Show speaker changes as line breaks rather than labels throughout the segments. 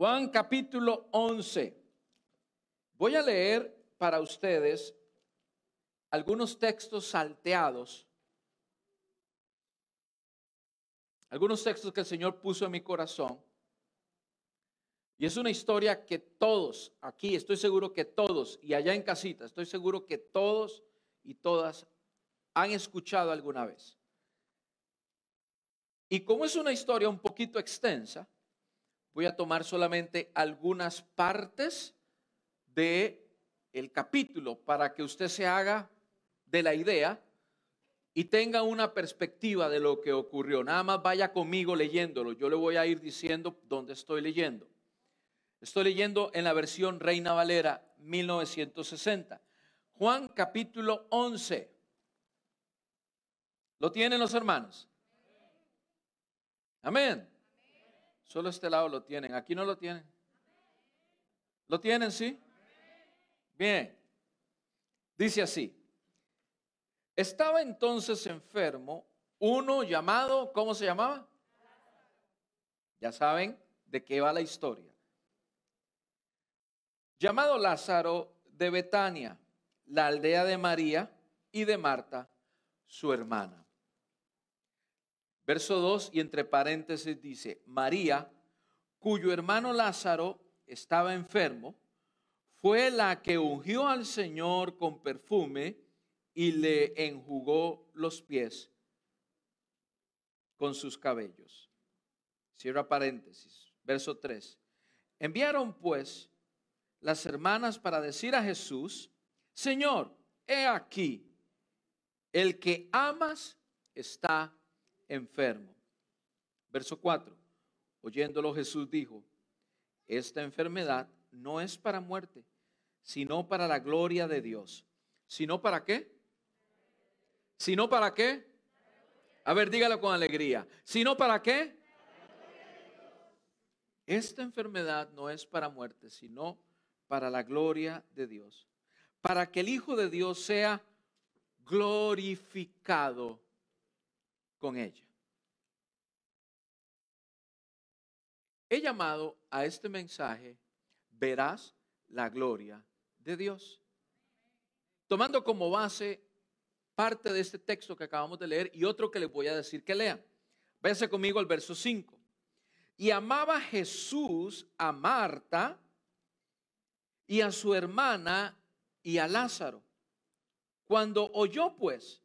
Juan capítulo 11. Voy a leer para ustedes algunos textos salteados, algunos textos que el Señor puso en mi corazón. Y es una historia que todos, aquí estoy seguro que todos, y allá en casita, estoy seguro que todos y todas han escuchado alguna vez. Y como es una historia un poquito extensa, voy a tomar solamente algunas partes de el capítulo para que usted se haga de la idea y tenga una perspectiva de lo que ocurrió. Nada más vaya conmigo leyéndolo. Yo le voy a ir diciendo dónde estoy leyendo. Estoy leyendo en la versión Reina Valera 1960. Juan capítulo 11. ¿Lo tienen los hermanos? Amén. Solo este lado lo tienen. Aquí no lo tienen. ¿Lo tienen, sí? Bien. Dice así. Estaba entonces enfermo uno llamado, ¿cómo se llamaba? Ya saben de qué va la historia. Llamado Lázaro de Betania, la aldea de María y de Marta, su hermana. Verso 2 y entre paréntesis dice, María, cuyo hermano Lázaro estaba enfermo, fue la que ungió al Señor con perfume y le enjugó los pies con sus cabellos. Cierra paréntesis. Verso 3. Enviaron pues las hermanas para decir a Jesús, Señor, he aquí, el que amas está enfermo. Verso 4. Oyéndolo Jesús dijo, esta enfermedad no es para muerte, sino para la gloria de Dios. ¿Sino para qué? ¿Sino para qué? A ver, dígalo con alegría. ¿Sino para qué? Esta enfermedad no es para muerte, sino para la gloria de Dios. Para que el Hijo de Dios sea glorificado con ella. He llamado a este mensaje, verás la gloria de Dios. Tomando como base parte de este texto que acabamos de leer y otro que les voy a decir que lean. Váyase conmigo al verso 5. Y amaba Jesús a Marta y a su hermana y a Lázaro. Cuando oyó pues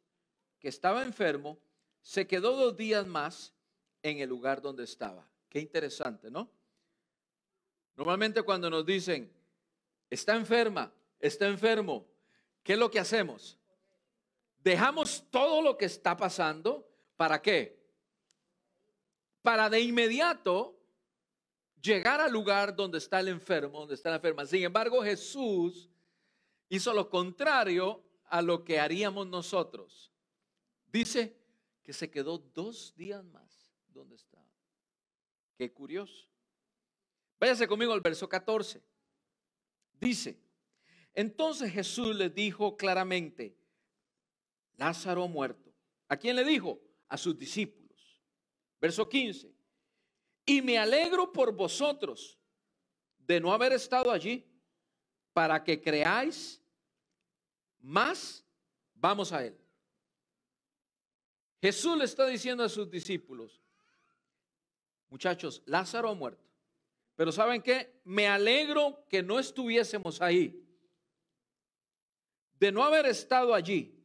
que estaba enfermo, se quedó dos días más en el lugar donde estaba. Qué interesante, ¿no? Normalmente cuando nos dicen, está enferma, está enfermo, ¿qué es lo que hacemos? Dejamos todo lo que está pasando, ¿para qué? Para de inmediato llegar al lugar donde está el enfermo, donde está la enferma. Sin embargo, Jesús hizo lo contrario a lo que haríamos nosotros. Dice, que se quedó dos días más donde estaba. Qué curioso. Váyase conmigo al verso 14. Dice, entonces Jesús les dijo claramente, Lázaro ha muerto. ¿A quién le dijo? A sus discípulos. Verso 15. Y me alegro por vosotros de no haber estado allí para que creáis más. Vamos a él. Jesús le está diciendo a sus discípulos, muchachos, Lázaro ha muerto. Pero ¿saben qué? Me alegro que no estuviésemos ahí. De no haber estado allí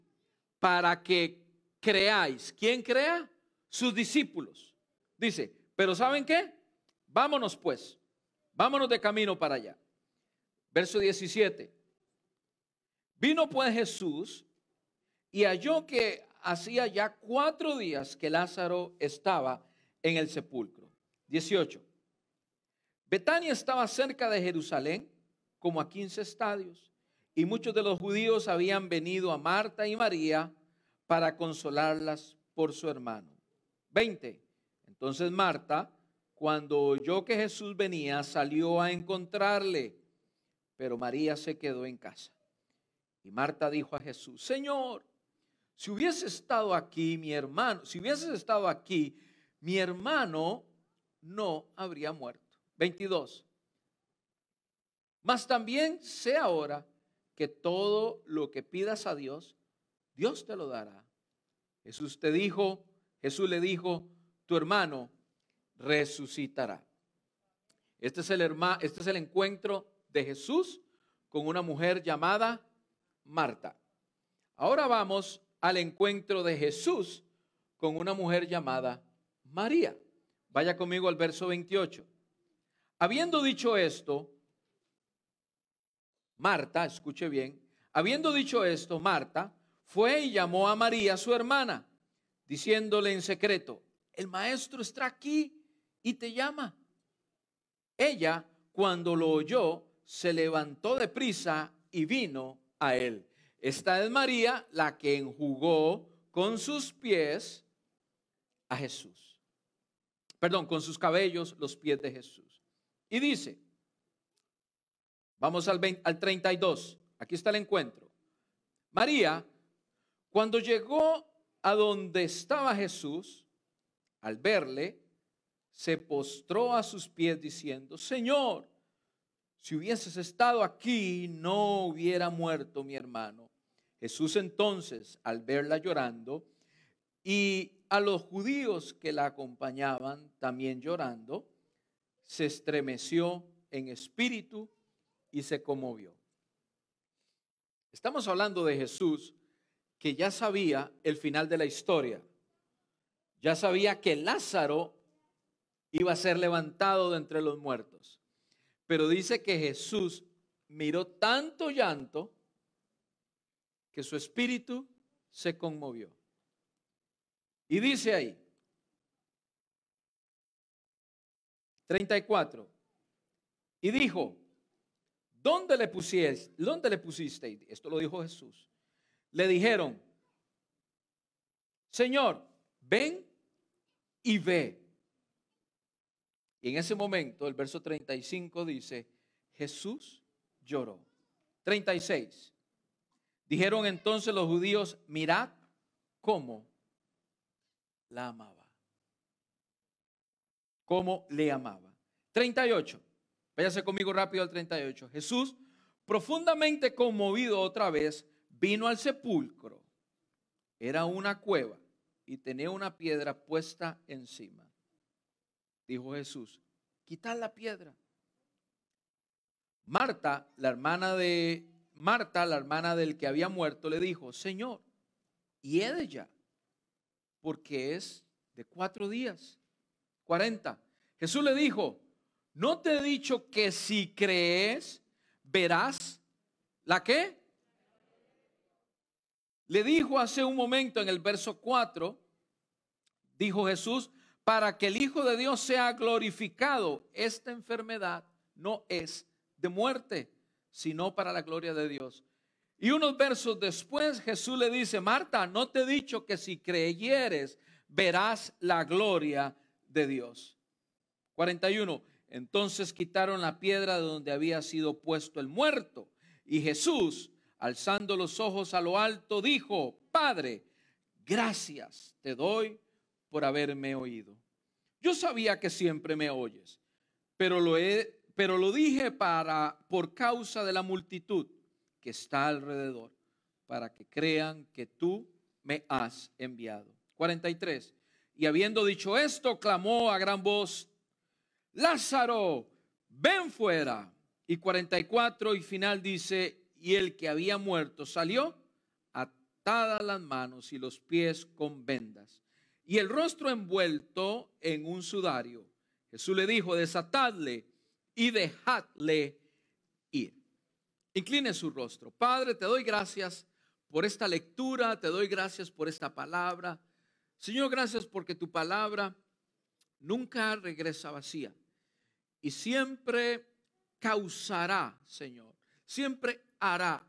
para que creáis. ¿Quién crea? Sus discípulos. Dice, pero ¿saben qué? Vámonos pues. Vámonos de camino para allá. Verso 17. Vino pues Jesús y halló que hacía ya cuatro días que Lázaro estaba en el sepulcro. 18. Betania estaba cerca de Jerusalén, como a 15 estadios, y muchos de los judíos habían venido a Marta y María para consolarlas por su hermano. 20. Entonces Marta, cuando oyó que Jesús venía, salió a encontrarle, pero María se quedó en casa. Y Marta dijo a Jesús, Señor, si hubiese estado aquí mi hermano, si hubieses estado aquí, mi hermano no habría muerto. 22. Mas también sé ahora que todo lo que pidas a Dios, Dios te lo dará. Jesús te dijo, Jesús le dijo, tu hermano resucitará. Este es el, este es el encuentro de Jesús con una mujer llamada Marta. Ahora vamos al encuentro de Jesús con una mujer llamada María. Vaya conmigo al verso 28. Habiendo dicho esto, Marta, escuche bien, habiendo dicho esto, Marta fue y llamó a María, su hermana, diciéndole en secreto, el maestro está aquí y te llama. Ella, cuando lo oyó, se levantó de prisa y vino a él. Esta es María la que enjugó con sus pies a Jesús. Perdón, con sus cabellos los pies de Jesús. Y dice, vamos al, al 32, aquí está el encuentro. María, cuando llegó a donde estaba Jesús, al verle, se postró a sus pies diciendo, Señor, si hubieses estado aquí, no hubiera muerto mi hermano. Jesús entonces, al verla llorando, y a los judíos que la acompañaban también llorando, se estremeció en espíritu y se conmovió. Estamos hablando de Jesús que ya sabía el final de la historia. Ya sabía que Lázaro iba a ser levantado de entre los muertos. Pero dice que Jesús miró tanto llanto que su espíritu se conmovió. Y dice ahí, 34, y dijo, ¿dónde le pusiste? ¿Dónde le pusiste? Esto lo dijo Jesús. Le dijeron, Señor, ven y ve. Y en ese momento, el verso 35 dice, Jesús lloró. 36. Dijeron entonces los judíos, mirad cómo la amaba. Cómo le amaba. 38. Váyase conmigo rápido al 38. Jesús, profundamente conmovido otra vez, vino al sepulcro. Era una cueva y tenía una piedra puesta encima dijo Jesús, quitad la piedra. Marta, la hermana de Marta, la hermana del que había muerto, le dijo, Señor, y ya, porque es de cuatro días, cuarenta. Jesús le dijo, ¿no te he dicho que si crees, verás la qué? Le dijo hace un momento en el verso 4, dijo Jesús, para que el Hijo de Dios sea glorificado. Esta enfermedad no es de muerte, sino para la gloria de Dios. Y unos versos después Jesús le dice, Marta, no te he dicho que si creyeres verás la gloria de Dios. 41. Entonces quitaron la piedra de donde había sido puesto el muerto. Y Jesús, alzando los ojos a lo alto, dijo, Padre, gracias te doy por haberme oído. Yo sabía que siempre me oyes, pero lo, he, pero lo dije para, por causa de la multitud que está alrededor, para que crean que tú me has enviado. 43. Y habiendo dicho esto, clamó a gran voz, Lázaro, ven fuera. Y 44 y final dice, y el que había muerto salió atadas las manos y los pies con vendas y el rostro envuelto en un sudario. Jesús le dijo, desatadle y dejadle ir. Incline su rostro. Padre, te doy gracias por esta lectura, te doy gracias por esta palabra. Señor, gracias porque tu palabra nunca regresa vacía y siempre causará, Señor, siempre hará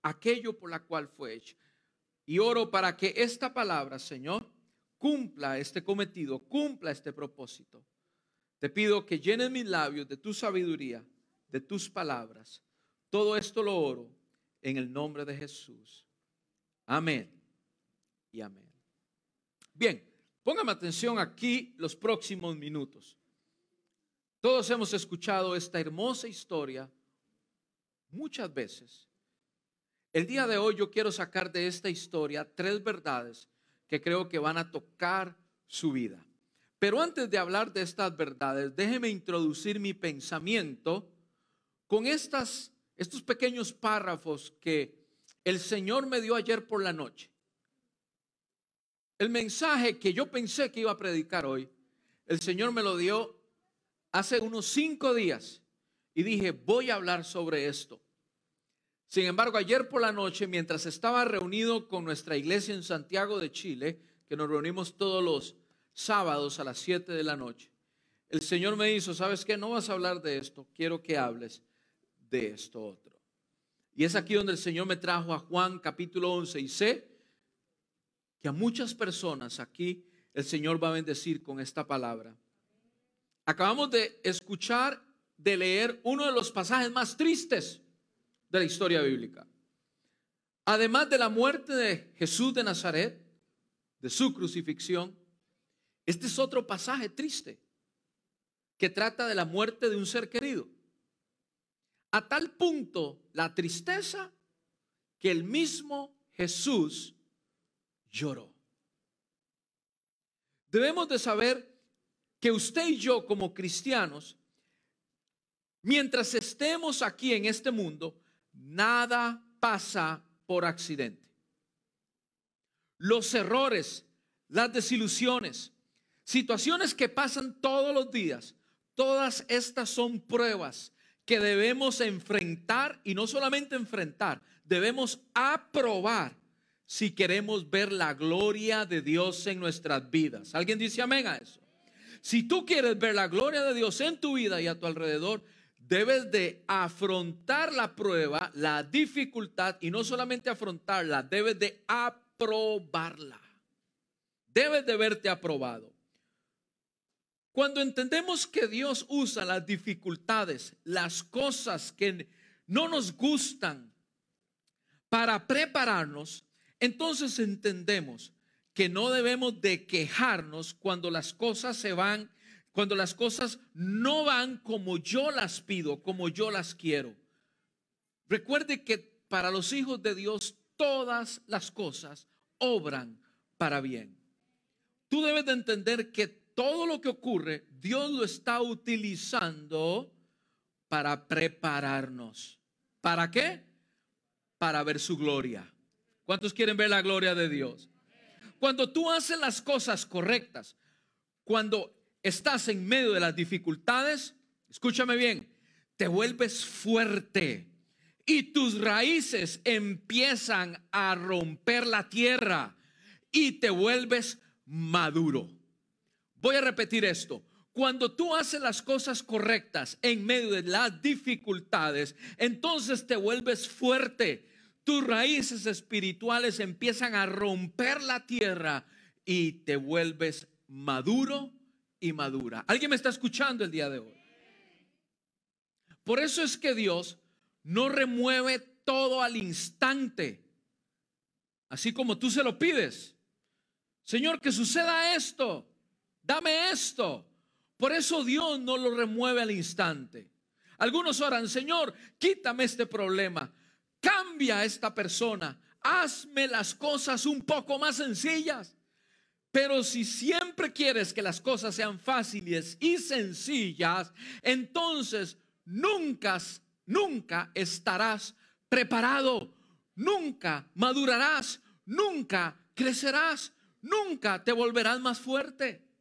aquello por la cual fue hecha. Y oro para que esta palabra, Señor, cumpla este cometido, cumpla este propósito. Te pido que llenes mis labios de tu sabiduría, de tus palabras. Todo esto lo oro en el nombre de Jesús. Amén y amén. Bien, póngame atención aquí los próximos minutos. Todos hemos escuchado esta hermosa historia muchas veces. El día de hoy yo quiero sacar de esta historia tres verdades que creo que van a tocar su vida. Pero antes de hablar de estas verdades, déjeme introducir mi pensamiento con estas, estos pequeños párrafos que el Señor me dio ayer por la noche. El mensaje que yo pensé que iba a predicar hoy, el Señor me lo dio hace unos cinco días y dije, voy a hablar sobre esto. Sin embargo, ayer por la noche, mientras estaba reunido con nuestra iglesia en Santiago de Chile, que nos reunimos todos los sábados a las 7 de la noche, el Señor me hizo, ¿sabes qué? No vas a hablar de esto, quiero que hables de esto otro. Y es aquí donde el Señor me trajo a Juan capítulo 11 y sé que a muchas personas aquí el Señor va a bendecir con esta palabra. Acabamos de escuchar, de leer uno de los pasajes más tristes de la historia bíblica. Además de la muerte de Jesús de Nazaret, de su crucifixión, este es otro pasaje triste que trata de la muerte de un ser querido. A tal punto la tristeza que el mismo Jesús lloró. Debemos de saber que usted y yo como cristianos, mientras estemos aquí en este mundo, nada pasa por accidente. Los errores, las desilusiones, situaciones que pasan todos los días, todas estas son pruebas que debemos enfrentar y no solamente enfrentar, debemos aprobar si queremos ver la gloria de Dios en nuestras vidas. ¿Alguien dice amén a eso? Si tú quieres ver la gloria de Dios en tu vida y a tu alrededor, debes de afrontar la prueba, la dificultad y no solamente afrontarla, debes de aprobarla. Debes de verte aprobado. Cuando entendemos que Dios usa las dificultades, las cosas que no nos gustan para prepararnos, entonces entendemos que no debemos de quejarnos cuando las cosas se van cuando las cosas no van como yo las pido, como yo las quiero. Recuerde que para los hijos de Dios todas las cosas obran para bien. Tú debes de entender que todo lo que ocurre, Dios lo está utilizando para prepararnos. ¿Para qué? Para ver su gloria. ¿Cuántos quieren ver la gloria de Dios? Cuando tú haces las cosas correctas, cuando estás en medio de las dificultades, escúchame bien, te vuelves fuerte y tus raíces empiezan a romper la tierra y te vuelves maduro. Voy a repetir esto. Cuando tú haces las cosas correctas en medio de las dificultades, entonces te vuelves fuerte. Tus raíces espirituales empiezan a romper la tierra y te vuelves maduro y madura. ¿Alguien me está escuchando el día de hoy? Por eso es que Dios no remueve todo al instante, así como tú se lo pides. Señor, que suceda esto, dame esto. Por eso Dios no lo remueve al instante. Algunos oran, Señor, quítame este problema, cambia a esta persona, hazme las cosas un poco más sencillas. Pero si siempre quieres que las cosas sean fáciles y sencillas, entonces nunca, nunca estarás preparado, nunca madurarás, nunca crecerás, nunca te volverás más fuerte.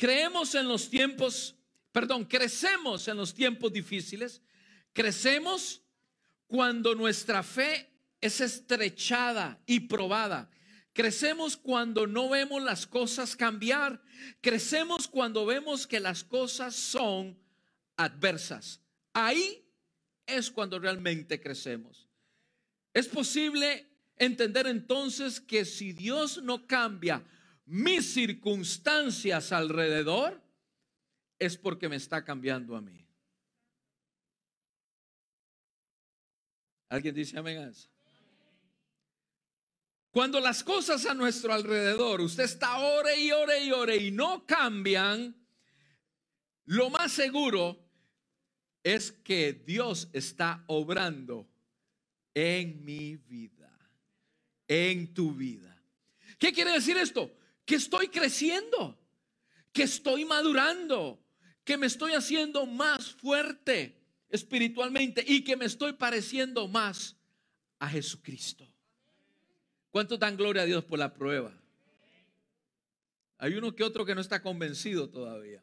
Creemos en los tiempos, perdón, crecemos en los tiempos difíciles, crecemos cuando nuestra fe es estrechada y probada. Crecemos cuando no vemos las cosas cambiar. Crecemos cuando vemos que las cosas son adversas. Ahí es cuando realmente crecemos. Es posible entender entonces que si Dios no cambia mis circunstancias alrededor, es porque me está cambiando a mí. ¿Alguien dice amén? Cuando las cosas a nuestro alrededor, usted está ore y ore y ore y no cambian, lo más seguro es que Dios está obrando en mi vida, en tu vida. ¿Qué quiere decir esto? Que estoy creciendo, que estoy madurando, que me estoy haciendo más fuerte espiritualmente y que me estoy pareciendo más a Jesucristo. ¿Cuánto dan gloria a Dios por la prueba? Hay uno que otro que no está convencido todavía.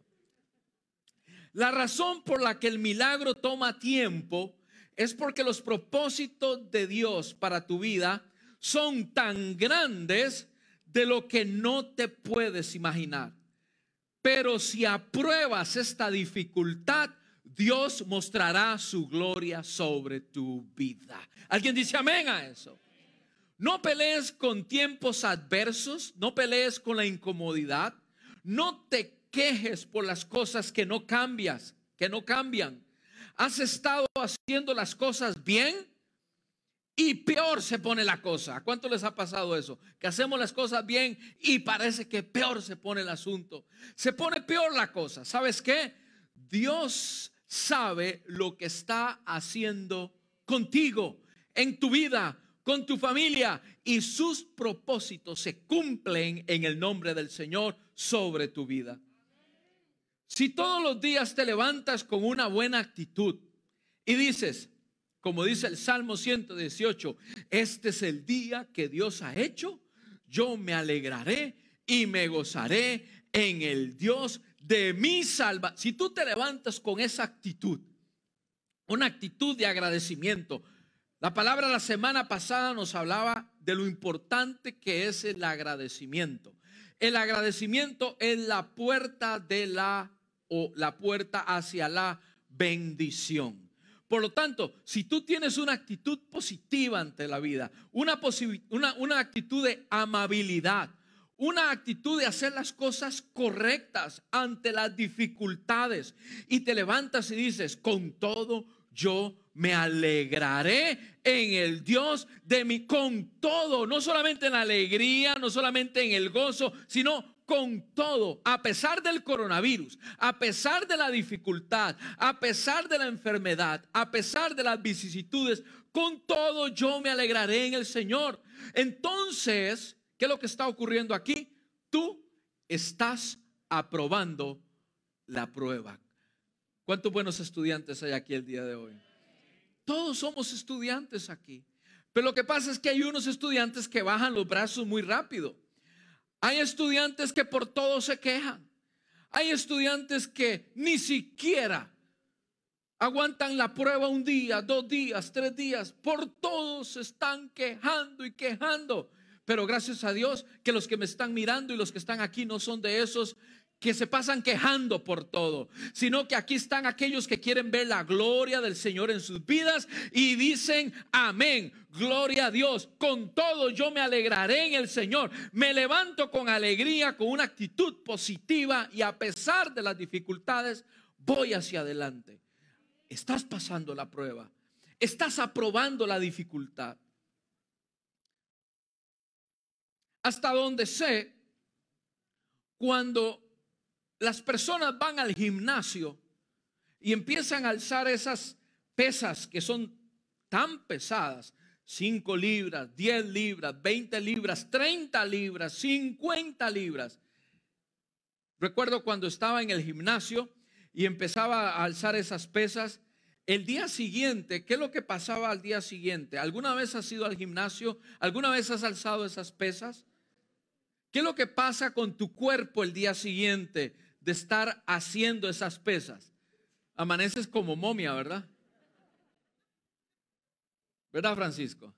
La razón por la que el milagro toma tiempo es porque los propósitos de Dios para tu vida son tan grandes de lo que no te puedes imaginar. Pero si apruebas esta dificultad, Dios mostrará su gloria sobre tu vida. ¿Alguien dice amén a eso? No pelees con tiempos adversos, no pelees con la incomodidad, no te quejes por las cosas que no cambias, que no cambian. Has estado haciendo las cosas bien y peor se pone la cosa. ¿A cuánto les ha pasado eso? Que hacemos las cosas bien y parece que peor se pone el asunto. Se pone peor la cosa. ¿Sabes qué? Dios sabe lo que está haciendo contigo, en tu vida, con tu familia y sus propósitos se cumplen en el nombre del Señor sobre tu vida. Si todos los días te levantas con una buena actitud y dices, como dice el Salmo 118, este es el día que Dios ha hecho, yo me alegraré y me gozaré en el Dios de mi salva. Si tú te levantas con esa actitud, una actitud de agradecimiento, la palabra la semana pasada nos hablaba de lo importante que es el agradecimiento. El agradecimiento es la puerta de la o la puerta hacia la bendición. Por lo tanto, si tú tienes una actitud positiva ante la vida, una, una, actitud de amabilidad, una actitud de hacer las cosas correctas ante las dificultades y te levantas y dices, con todo yo me alegraré en el Dios de mi, con todo, no solamente en la alegría, no solamente en el gozo, sino con todo, a pesar del coronavirus, a pesar de la dificultad, a pesar de la enfermedad, a pesar de las vicisitudes, con todo yo me alegraré en el Señor. Entonces, ¿qué es lo que está ocurriendo aquí? Tú estás aprobando la prueba. ¿Cuántos buenos estudiantes hay aquí el día de hoy? Todos somos estudiantes aquí. Pero lo que pasa es que hay unos estudiantes que bajan los brazos muy rápido. Hay estudiantes que por todo se quejan. Hay estudiantes que ni siquiera aguantan la prueba un día, dos días, tres días. Por todos se están quejando y quejando. Pero gracias a Dios que los que me están mirando y los que están aquí no son de esos que se pasan quejando por todo, sino que aquí están aquellos que quieren ver la gloria del Señor en sus vidas y dicen, amén, gloria a Dios, con todo yo me alegraré en el Señor, me levanto con alegría, con una actitud positiva y a pesar de las dificultades, voy hacia adelante. Estás pasando la prueba, estás aprobando la dificultad. Hasta donde sé, cuando las personas van al gimnasio y empiezan a alzar esas pesas que son tan pesadas, 5 libras, 10 libras, 20 libras, 30 libras, 50 libras. Recuerdo cuando estaba en el gimnasio y empezaba a alzar esas pesas, el día siguiente, ¿qué es lo que pasaba al día siguiente? ¿Alguna vez has ido al gimnasio? ¿Alguna vez has alzado esas pesas? ¿Qué es lo que pasa con tu cuerpo el día siguiente? De estar haciendo esas pesas. Amaneces como momia, ¿verdad? ¿Verdad, Francisco?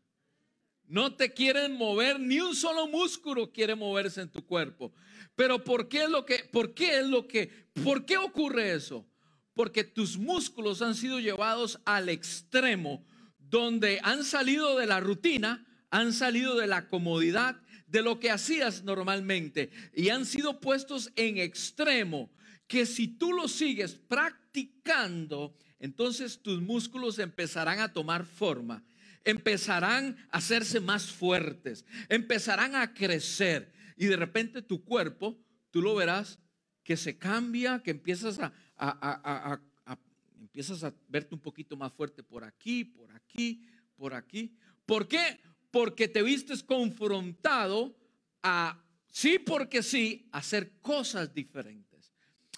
No te quieren mover, ni un solo músculo quiere moverse en tu cuerpo. Pero ¿por qué es lo que, por qué es lo que, por qué ocurre eso? Porque tus músculos han sido llevados al extremo, donde han salido de la rutina, han salido de la comodidad de lo que hacías normalmente y han sido puestos en extremo que si tú lo sigues practicando, entonces tus músculos empezarán a tomar forma, empezarán a hacerse más fuertes, empezarán a crecer y de repente tu cuerpo, tú lo verás que se cambia, que empiezas a, empiezas a verte un poquito más fuerte por aquí, por aquí, por aquí. ¿Por qué? Porque te vistes confrontado a, sí porque sí, hacer cosas diferentes.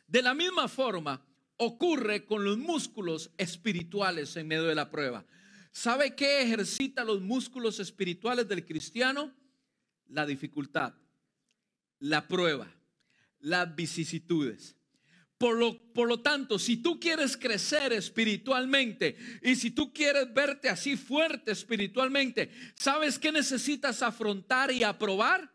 De la misma forma ocurre con los músculos espirituales en medio de la prueba. ¿Sabe qué ejercita los músculos espirituales del cristiano? La dificultad, la prueba, las vicisitudes. Por lo, tanto, si tú quieres crecer espiritualmente y si tú quieres verte así fuerte espiritualmente, ¿sabes qué necesitas afrontar y aprobar?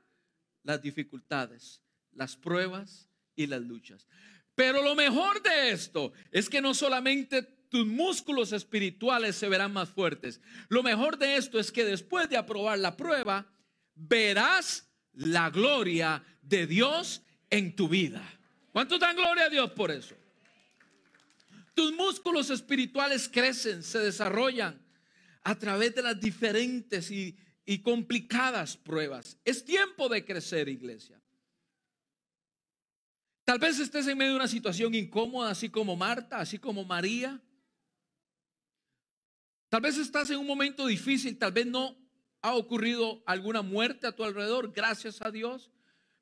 Las dificultades, las pruebas y las luchas. Pero lo mejor de esto es que no solamente tus músculos espirituales se verán más fuertes, lo mejor de esto es que después de aprobar la prueba, verás la gloria de Dios en tu vida. ¿Cuántos dan gloria a Dios por eso? Tus músculos espirituales crecen, se desarrollan a través de las diferentes y, complicadas pruebas. Es tiempo de crecer, iglesia. Tal vez estés en medio de una situación incómoda, así como Marta, así como María. Tal vez estás en un momento difícil, tal vez no ha ocurrido alguna muerte a tu alrededor, gracias a Dios,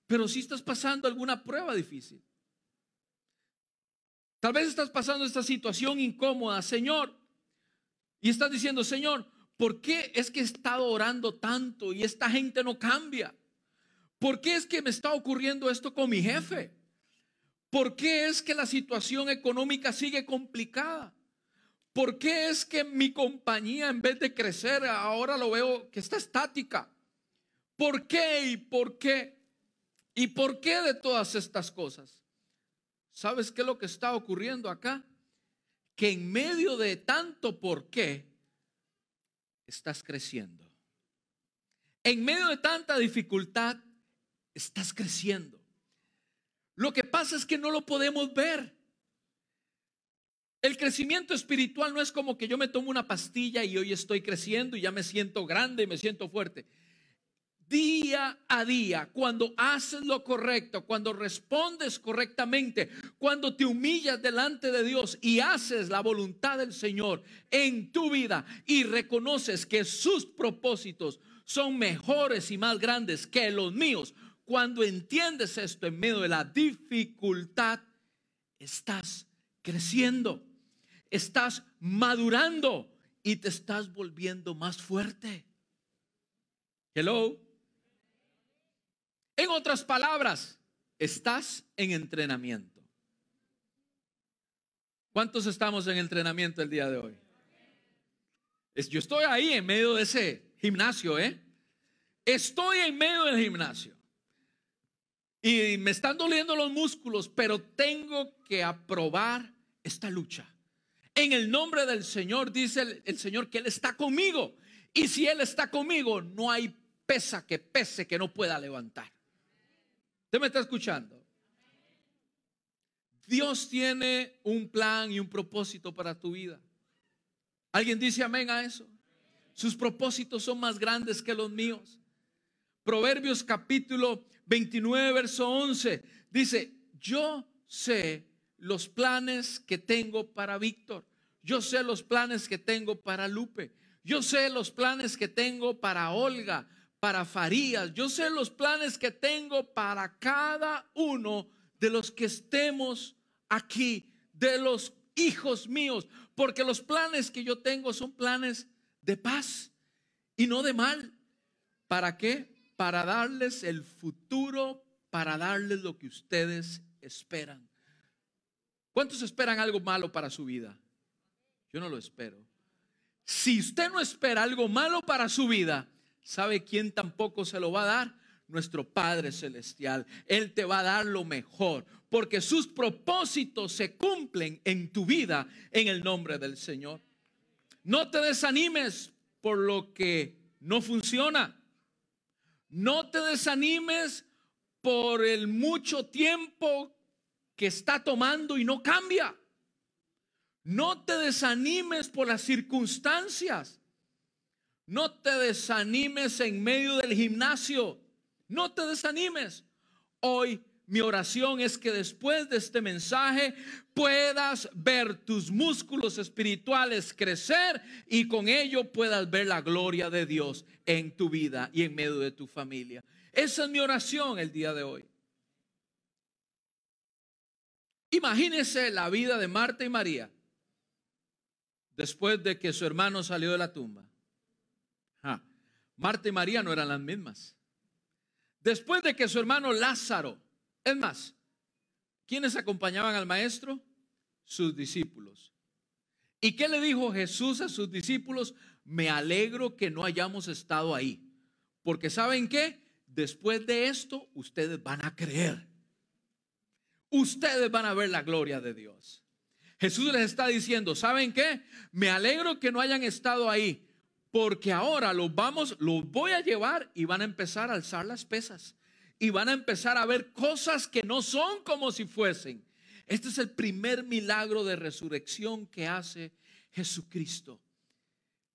pero si estás pasando alguna prueba difícil. Tal vez estás pasando esta situación incómoda, Señor, y estás diciendo, Señor, ¿por qué es que he estado orando tanto y esta gente no cambia? ¿Por qué es que me está ocurriendo esto con mi jefe? ¿Por qué es que la situación económica sigue complicada? ¿Por qué es que mi compañía en vez de crecer ahora lo veo que está estática? ¿Por qué y por qué? ¿Y por qué de todas estas cosas? ¿Sabes qué es lo que está ocurriendo acá? Que en medio de tanto por qué estás creciendo. En medio de tanta dificultad estás creciendo. Lo que pasa es que no lo podemos ver. El crecimiento espiritual no es como que yo me tomo una pastilla y hoy estoy creciendo y ya me siento grande y me siento fuerte. Día a día, cuando haces lo correcto, cuando respondes correctamente, cuando te humillas delante de Dios y haces la voluntad del Señor en tu vida y reconoces que sus propósitos son mejores y más grandes que los míos, cuando entiendes esto en medio de la dificultad, estás creciendo, estás madurando y te estás volviendo más fuerte. Hello. Otras palabras, estás en entrenamiento. ¿Cuántos estamos en entrenamiento el día de hoy? yo estoy ahí en medio de ese gimnasio, ¿eh? Estoy en medio del gimnasio y me están doliendo los músculos, pero tengo que aprobar esta lucha. En el nombre del Señor dice el, Señor que Él está conmigo. Y si Él está conmigo, no hay pesa que pese que no pueda levantar. ¿Usted me está escuchando? Dios tiene un plan y un propósito para tu vida. ¿Alguien dice amén a eso? Sus propósitos son más grandes que los míos. Proverbios capítulo 29, verso 11, dice, yo sé los planes que tengo para Víctor, yo sé los planes que tengo para Lupe, yo sé los planes que tengo para Olga, para Farías, yo sé los planes que tengo para cada uno de los que estemos aquí, de los hijos míos, porque los planes que yo tengo son planes de paz y no de mal. ¿Para qué? para darles el futuro, para darles lo que ustedes esperan. ¿Cuántos esperan algo malo para su vida? Yo no lo espero. Si usted no espera algo malo para su vida, ¿sabe quién tampoco se lo va a dar? Nuestro Padre Celestial. Él te va a dar lo mejor, porque sus propósitos se cumplen en tu vida en el nombre del Señor. No te desanimes por lo que no funciona. No te desanimes por el mucho tiempo que está tomando y no cambia. No te desanimes por las circunstancias. No te desanimes en medio del gimnasio. No te desanimes. Hoy mi oración es que después de este mensaje puedas ver tus músculos espirituales crecer y con ello puedas ver la gloria de Dios en tu vida y en medio de tu familia. Esa es mi oración el día de hoy. Imagínese la vida de Marta y María después de que su hermano salió de la tumba. Marta y María no eran las mismas. Después de que su hermano Lázaro es más, ¿quiénes acompañaban al maestro? Sus discípulos. ¿Y qué le dijo Jesús a sus discípulos? Me alegro que no hayamos estado ahí. Porque ¿saben qué? Después de esto, ustedes van a creer. Ustedes van a ver la gloria de Dios. Jesús les está diciendo, ¿saben qué? Me alegro que no hayan estado ahí, porque ahora los vamos, los voy a llevar y van a empezar a alzar las pesas y van a empezar a ver cosas que no son como si fuesen. Este es el primer milagro de resurrección que hace Jesucristo.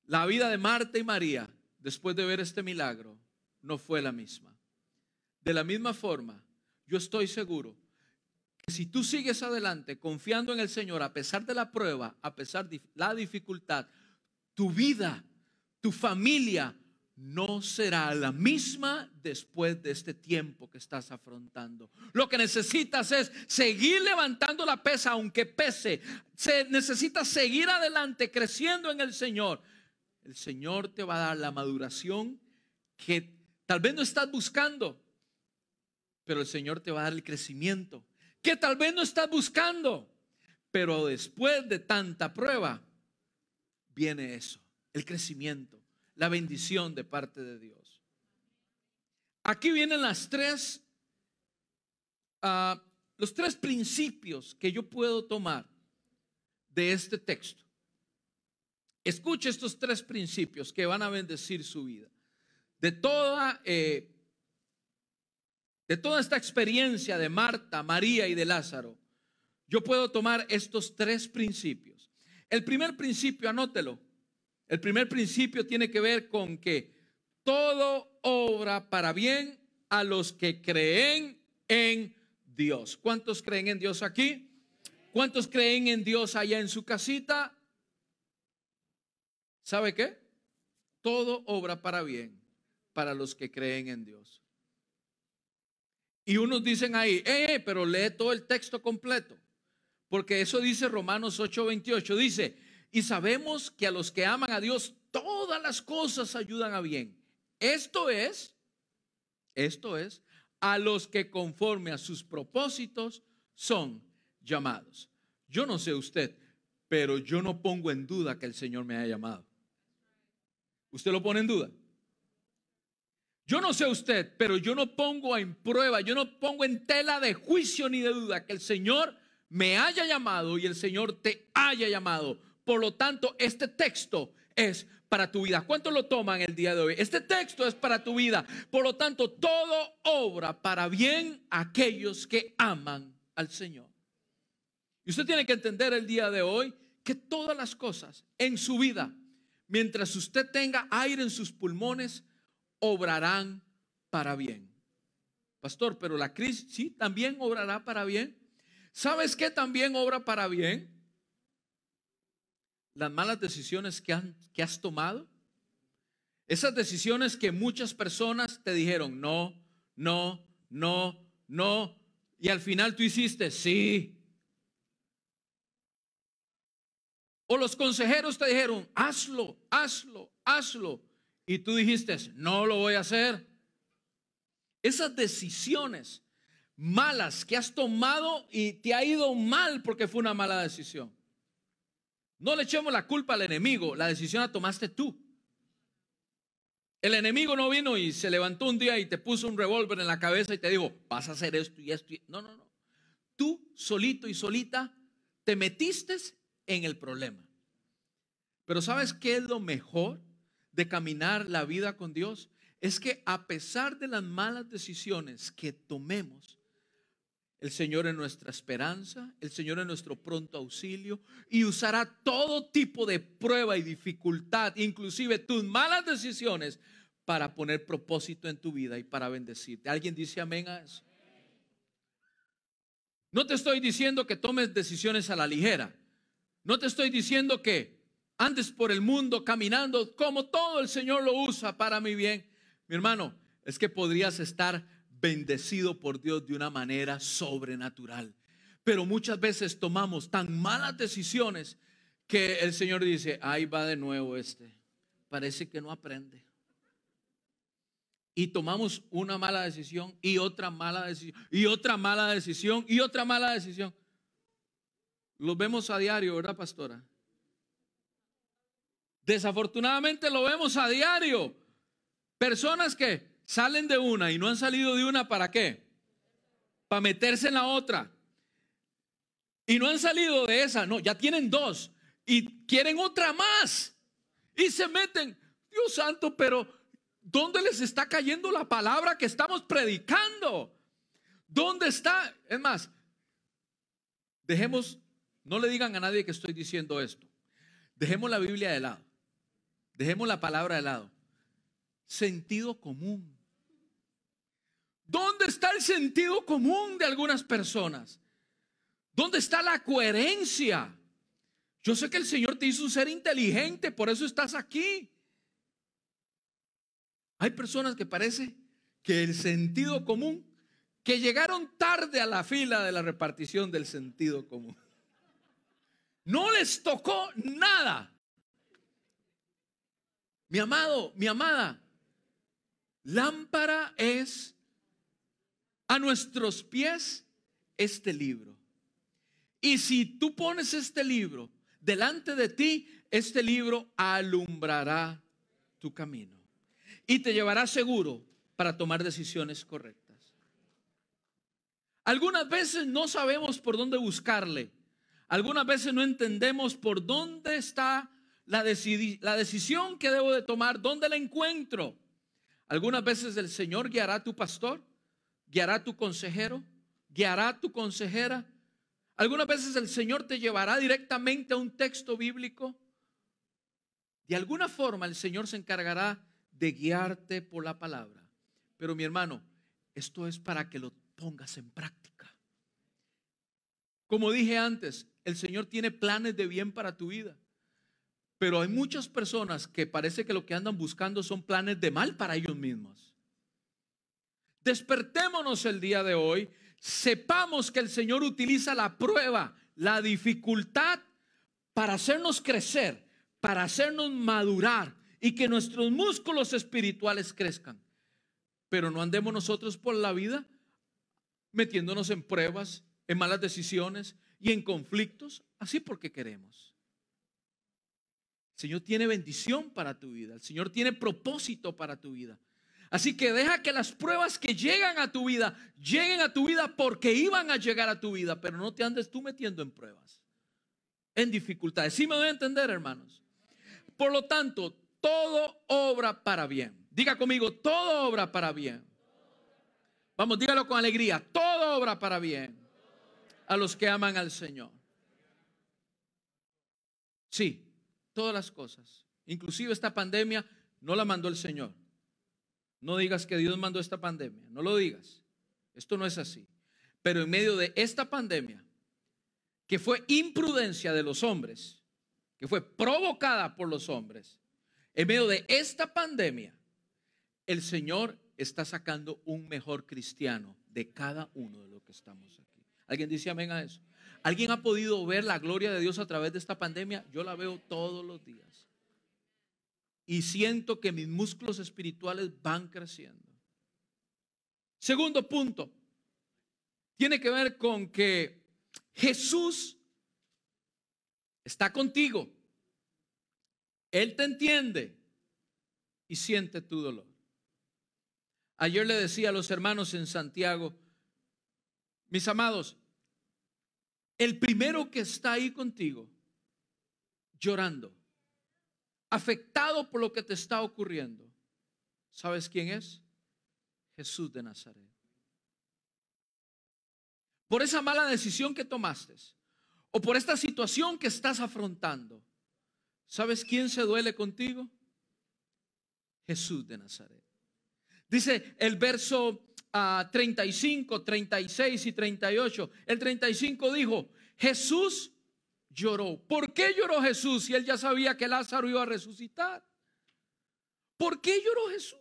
La vida de Marta y María, después de ver este milagro, no fue la misma. De la misma forma, yo estoy seguro que si tú sigues adelante confiando en el Señor, a pesar de la prueba, a pesar de la dificultad, tu vida, tu familia, no será la misma después de este tiempo que estás afrontando. Lo que necesitas es seguir levantando la pesa, aunque pese. Se necesita seguir adelante, creciendo en el Señor. El Señor te va a dar la maduración que tal vez no estás buscando, pero el Señor te va a dar el crecimiento que tal vez no estás buscando. Pero después de tanta prueba, viene eso, el crecimiento la bendición de parte de Dios. Aquí vienen las tres, ah, los tres principios que yo puedo tomar de este texto. Escuche estos tres principios que van a bendecir su vida. De toda, eh, de toda esta experiencia de Marta, María y de Lázaro, yo puedo tomar estos tres principios. El primer principio, anótelo, el primer principio tiene que ver con que todo obra para bien a los que creen en Dios. ¿Cuántos creen en Dios aquí? ¿Cuántos creen en Dios allá en su casita? ¿Sabe qué? Todo obra para bien para los que creen en Dios. Y unos dicen ahí, eh, eh pero lee todo el texto completo. Porque eso dice Romanos 8:28. Dice, y sabemos que a los que aman a Dios todas las cosas ayudan a bien. Esto es, esto es, a los que conforme a sus propósitos son llamados. Yo no sé usted, pero yo no pongo en duda que el Señor me haya llamado. ¿Usted lo pone en duda? Yo no sé usted, pero yo no pongo en prueba, yo no pongo en tela de juicio ni de duda que el Señor me haya llamado y el Señor te haya llamado por lo tanto, este texto es para tu vida. ¿Cuánto lo toman el día de hoy? Este texto es para tu vida. Por lo tanto, todo obra para bien a aquellos que aman al Señor. Y usted tiene que entender el día de hoy que todas las cosas en su vida, mientras usted tenga aire en sus pulmones, obrarán para bien. Pastor, pero la crisis sí también obrará para bien. ¿Sabes qué también obra para bien? Las malas decisiones que, que has tomado? Esas decisiones que muchas personas te dijeron, no, no, no, no, y al final tú hiciste, sí. O los consejeros te dijeron, hazlo, hazlo, hazlo, y tú dijiste, no lo voy a hacer. Esas decisiones malas que has tomado y te ha ido mal porque fue una mala decisión. No le echemos la culpa al enemigo, la decisión la tomaste tú. El enemigo no vino y se levantó un día y te puso un revólver en la cabeza y te dijo, vas a hacer esto y esto. No, no, no. Tú solito y solita te metiste en el problema. Pero ¿sabes qué es lo mejor de caminar la vida con Dios? Es que a pesar de las malas decisiones que tomemos, el Señor es nuestra esperanza, el Señor es nuestro pronto auxilio y usará todo tipo de prueba y dificultad, inclusive tus malas decisiones, para poner propósito en tu vida y para bendecirte. ¿Alguien dice amén a eso? No te estoy diciendo que tomes decisiones a la ligera. No te estoy diciendo que andes por el mundo caminando como todo el Señor lo usa para mi bien. Mi hermano, es que podrías estar bendecido por Dios de una manera sobrenatural. Pero muchas veces tomamos tan malas decisiones que el Señor dice, ahí va de nuevo este. Parece que no aprende y tomamos una mala decisión y otra mala decisión y otra mala decisión y otra mala decisión. Lo vemos a diario, ¿verdad, pastora? Desafortunadamente lo vemos a diario. Personas que salen de una y no han salido de una, ¿para qué? Para meterse en la otra. Y no han salido de esa, no, ya tienen dos y quieren otra más. Y se meten, Dios santo, pero ¿Dónde les está cayendo la palabra que estamos predicando? ¿Dónde está? Es más, dejemos, no le digan a nadie que estoy diciendo esto. Dejemos la Biblia de lado. Dejemos la palabra de lado. Sentido común. ¿Dónde está el sentido común de algunas personas? ¿Dónde está la coherencia? Yo sé que el Señor te hizo un ser inteligente, por eso estás aquí. Hay personas que parece que el sentido común, que llegaron tarde a la fila de la repartición del sentido común. No les tocó nada. Mi amado, mi amada, lámpara es a nuestros pies este libro. Y si tú pones este libro delante de ti, este libro alumbrará tu camino y te llevará seguro para tomar decisiones correctas. Algunas veces no sabemos por dónde buscarle. Algunas veces no entendemos por dónde está la, decisión que debo de tomar, dónde la encuentro. Algunas veces el Señor guiará a tu pastor, guiará tu consejero, guiará tu consejera. Algunas veces el Señor te llevará directamente a un texto bíblico. De alguna forma el Señor se encargará de guiarte por la palabra. Pero mi hermano, esto es para que lo pongas en práctica. Como dije antes, el Señor tiene planes de bien para tu vida. Pero hay muchas personas que parece que lo que andan buscando son planes de mal para ellos mismos. Despertémonos el día de hoy, sepamos que el Señor utiliza la prueba, la dificultad para hacernos crecer, para hacernos madurar, y que nuestros músculos espirituales crezcan. Pero no andemos nosotros por la vida metiéndonos en pruebas, en malas decisiones y en conflictos, así porque queremos. El Señor tiene bendición para tu vida, el Señor tiene propósito para tu vida. Así que deja que las pruebas que llegan a tu vida lleguen a tu vida porque iban a llegar a tu vida, pero no te andes tú metiendo en pruebas, en dificultades. Sí me voy a entender, hermanos. Por lo tanto, todo obra para bien. Diga conmigo, todo obra para bien. Vamos, dígalo con alegría, todo obra para bien a los que aman al Señor. Sí, todas las cosas. Inclusive esta pandemia no la mandó el Señor. No digas que Dios mandó esta pandemia, no lo digas. Esto no es así. Pero en medio de esta pandemia, que fue imprudencia de los hombres, que fue provocada por los hombres, en medio de esta pandemia, el Señor está sacando un mejor cristiano de cada uno de los que estamos aquí. ¿Alguien dice amén a eso? ¿Alguien ha podido ver la gloria de Dios a través de esta pandemia? Yo la veo todos los días. Y siento que mis músculos espirituales van creciendo. Segundo punto, tiene que ver con que Jesús está contigo. Él te entiende y siente tu dolor. Ayer le decía a los hermanos en Santiago, mis amados, el primero que está ahí contigo, llorando, afectado por lo que te está ocurriendo, ¿sabes quién es? Jesús de Nazaret. Por esa mala decisión que tomaste o por esta situación que estás afrontando, ¿Sabes quién se duele contigo? Jesús de Nazaret. Dice el verso 35, 36 y 38. El 35 dijo, Jesús lloró. ¿Por qué lloró Jesús si él ya sabía que Lázaro iba a resucitar? ¿Por qué lloró Jesús?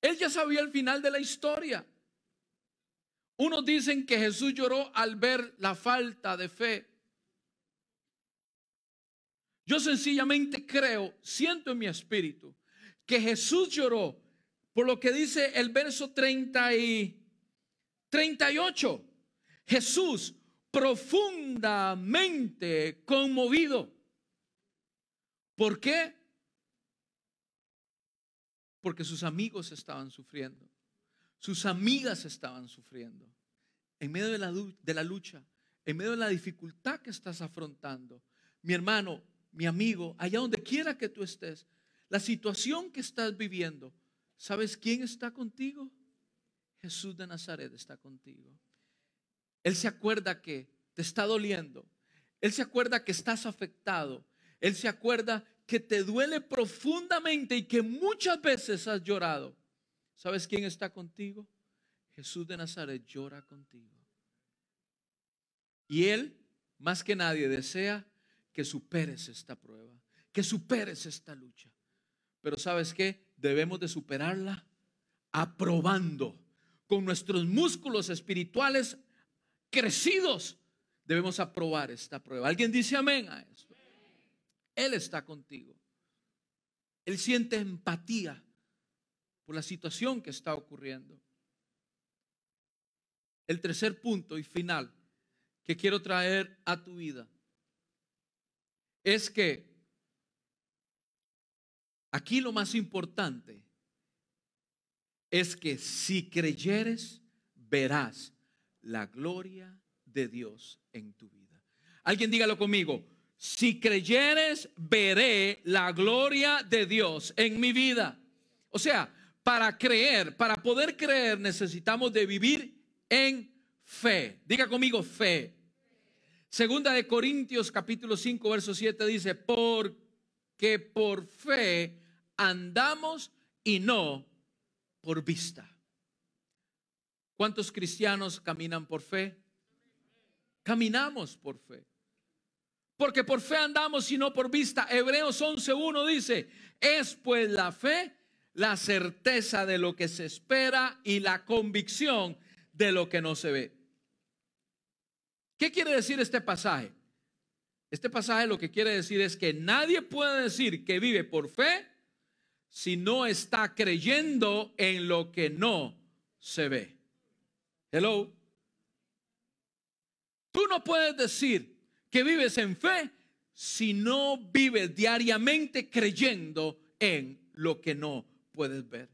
Él ya sabía el final de la historia. Unos dicen que Jesús lloró al ver la falta de fe. Yo sencillamente creo, siento en mi espíritu, que Jesús lloró por lo que dice el verso 30 y 38. Jesús profundamente conmovido. ¿Por qué? Porque sus amigos estaban sufriendo. Sus amigas estaban sufriendo. En medio de la, de la lucha, en medio de la dificultad que estás afrontando, mi hermano, mi amigo, allá donde quiera que tú estés, la situación que estás viviendo, ¿sabes quién está contigo? Jesús de Nazaret está contigo. Él se acuerda que te está doliendo. Él se acuerda que estás afectado. Él se acuerda que te duele profundamente y que muchas veces has llorado. ¿Sabes quién está contigo? Jesús de Nazaret llora contigo. Y Él, más que nadie, desea que superes esta prueba, que superes esta lucha. Pero ¿sabes qué? Debemos de superarla aprobando con nuestros músculos espirituales crecidos. Debemos aprobar esta prueba. ¿Alguien dice amén a eso? Él está contigo. Él siente empatía por la situación que está ocurriendo. El tercer punto y final que quiero traer a tu vida es que aquí lo más importante es que si creyeres, verás la gloria de Dios en tu vida. Alguien dígalo conmigo, si creyeres, veré la gloria de Dios en mi vida. O sea, para creer, para poder creer, necesitamos de vivir en fe. Diga conmigo fe. Segunda de Corintios capítulo 5 verso 7 dice, porque por fe andamos y no por vista. ¿Cuántos cristianos caminan por fe? Caminamos por fe porque por fe andamos y no por vista. Hebreos 11.1 dice, es pues la fe la certeza de lo que se espera y la convicción de lo que no se ve. ¿Qué quiere decir este pasaje? Este pasaje lo que quiere decir es que nadie puede decir que vive por fe si no está creyendo en lo que no se ve. Hello. Tú no puedes decir que vives en fe si no vives diariamente creyendo en lo que no puedes ver.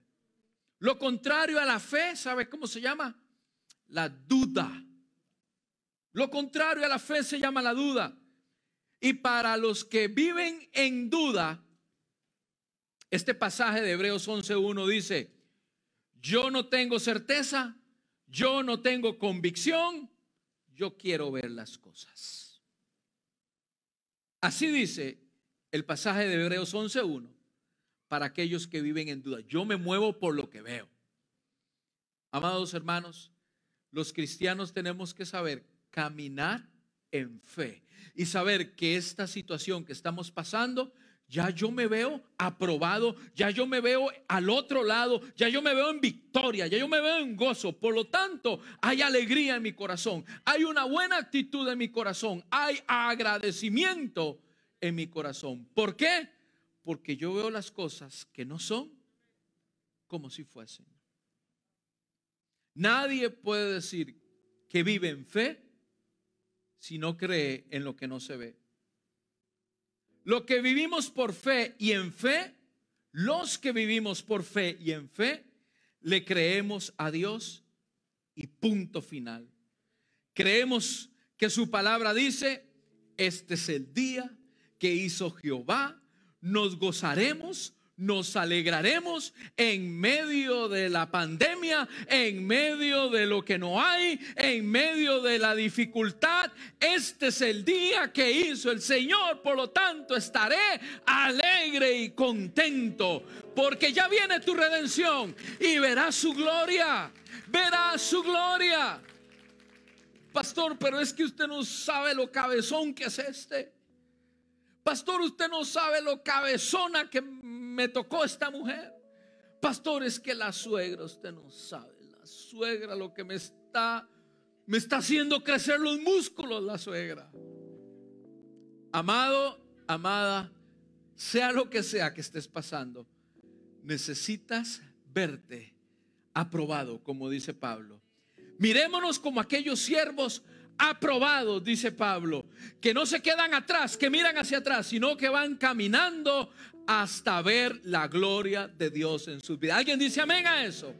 Lo contrario a la fe, ¿sabes cómo se llama? La duda. Lo contrario a la fe se llama la duda. Y para los que viven en duda, este pasaje de Hebreos 11.1 dice, yo no tengo certeza, yo no tengo convicción, yo quiero ver las cosas. Así dice el pasaje de Hebreos 11.1 para aquellos que viven en duda. Yo me muevo por lo que veo. Amados hermanos, los cristianos tenemos que saber caminar en fe y saber que esta situación que estamos pasando ya yo me veo aprobado, ya yo me veo al otro lado, ya yo me veo en victoria, ya yo me veo en gozo. Por lo tanto, hay alegría en mi corazón, hay una buena actitud en mi corazón, hay agradecimiento en mi corazón. ¿Por qué? Porque yo veo las cosas que no son como si fuesen. Nadie puede decir que vive en fe si no cree en lo que no se ve. Lo que vivimos por fe y en fe, los que vivimos por fe y en fe, le creemos a Dios y punto final. Creemos que su palabra dice, este es el día que hizo Jehová, nos gozaremos, nos alegraremos en medio de la pandemia, en medio de lo que no hay, en medio de la dificultad. Este es el día que hizo el Señor, por lo tanto estaré alegre y contento, porque ya viene tu redención y verás su gloria, verás su gloria. Pastor, pero es que usted no sabe lo cabezón que es este. Pastor, usted no sabe lo cabezona que me tocó esta mujer. Pastor, es que la suegra, usted no sabe, la suegra lo que me está, me está haciendo crecer los músculos, la suegra. Amado, amada, sea lo que sea que estés pasando, necesitas verte aprobado, como dice Pablo. Mirémonos como aquellos siervos aprobados, dice Pablo, que no se quedan atrás, que miran hacia atrás, sino que van caminando hasta ver la gloria de Dios en su vida. ¿Alguien dice amén a eso?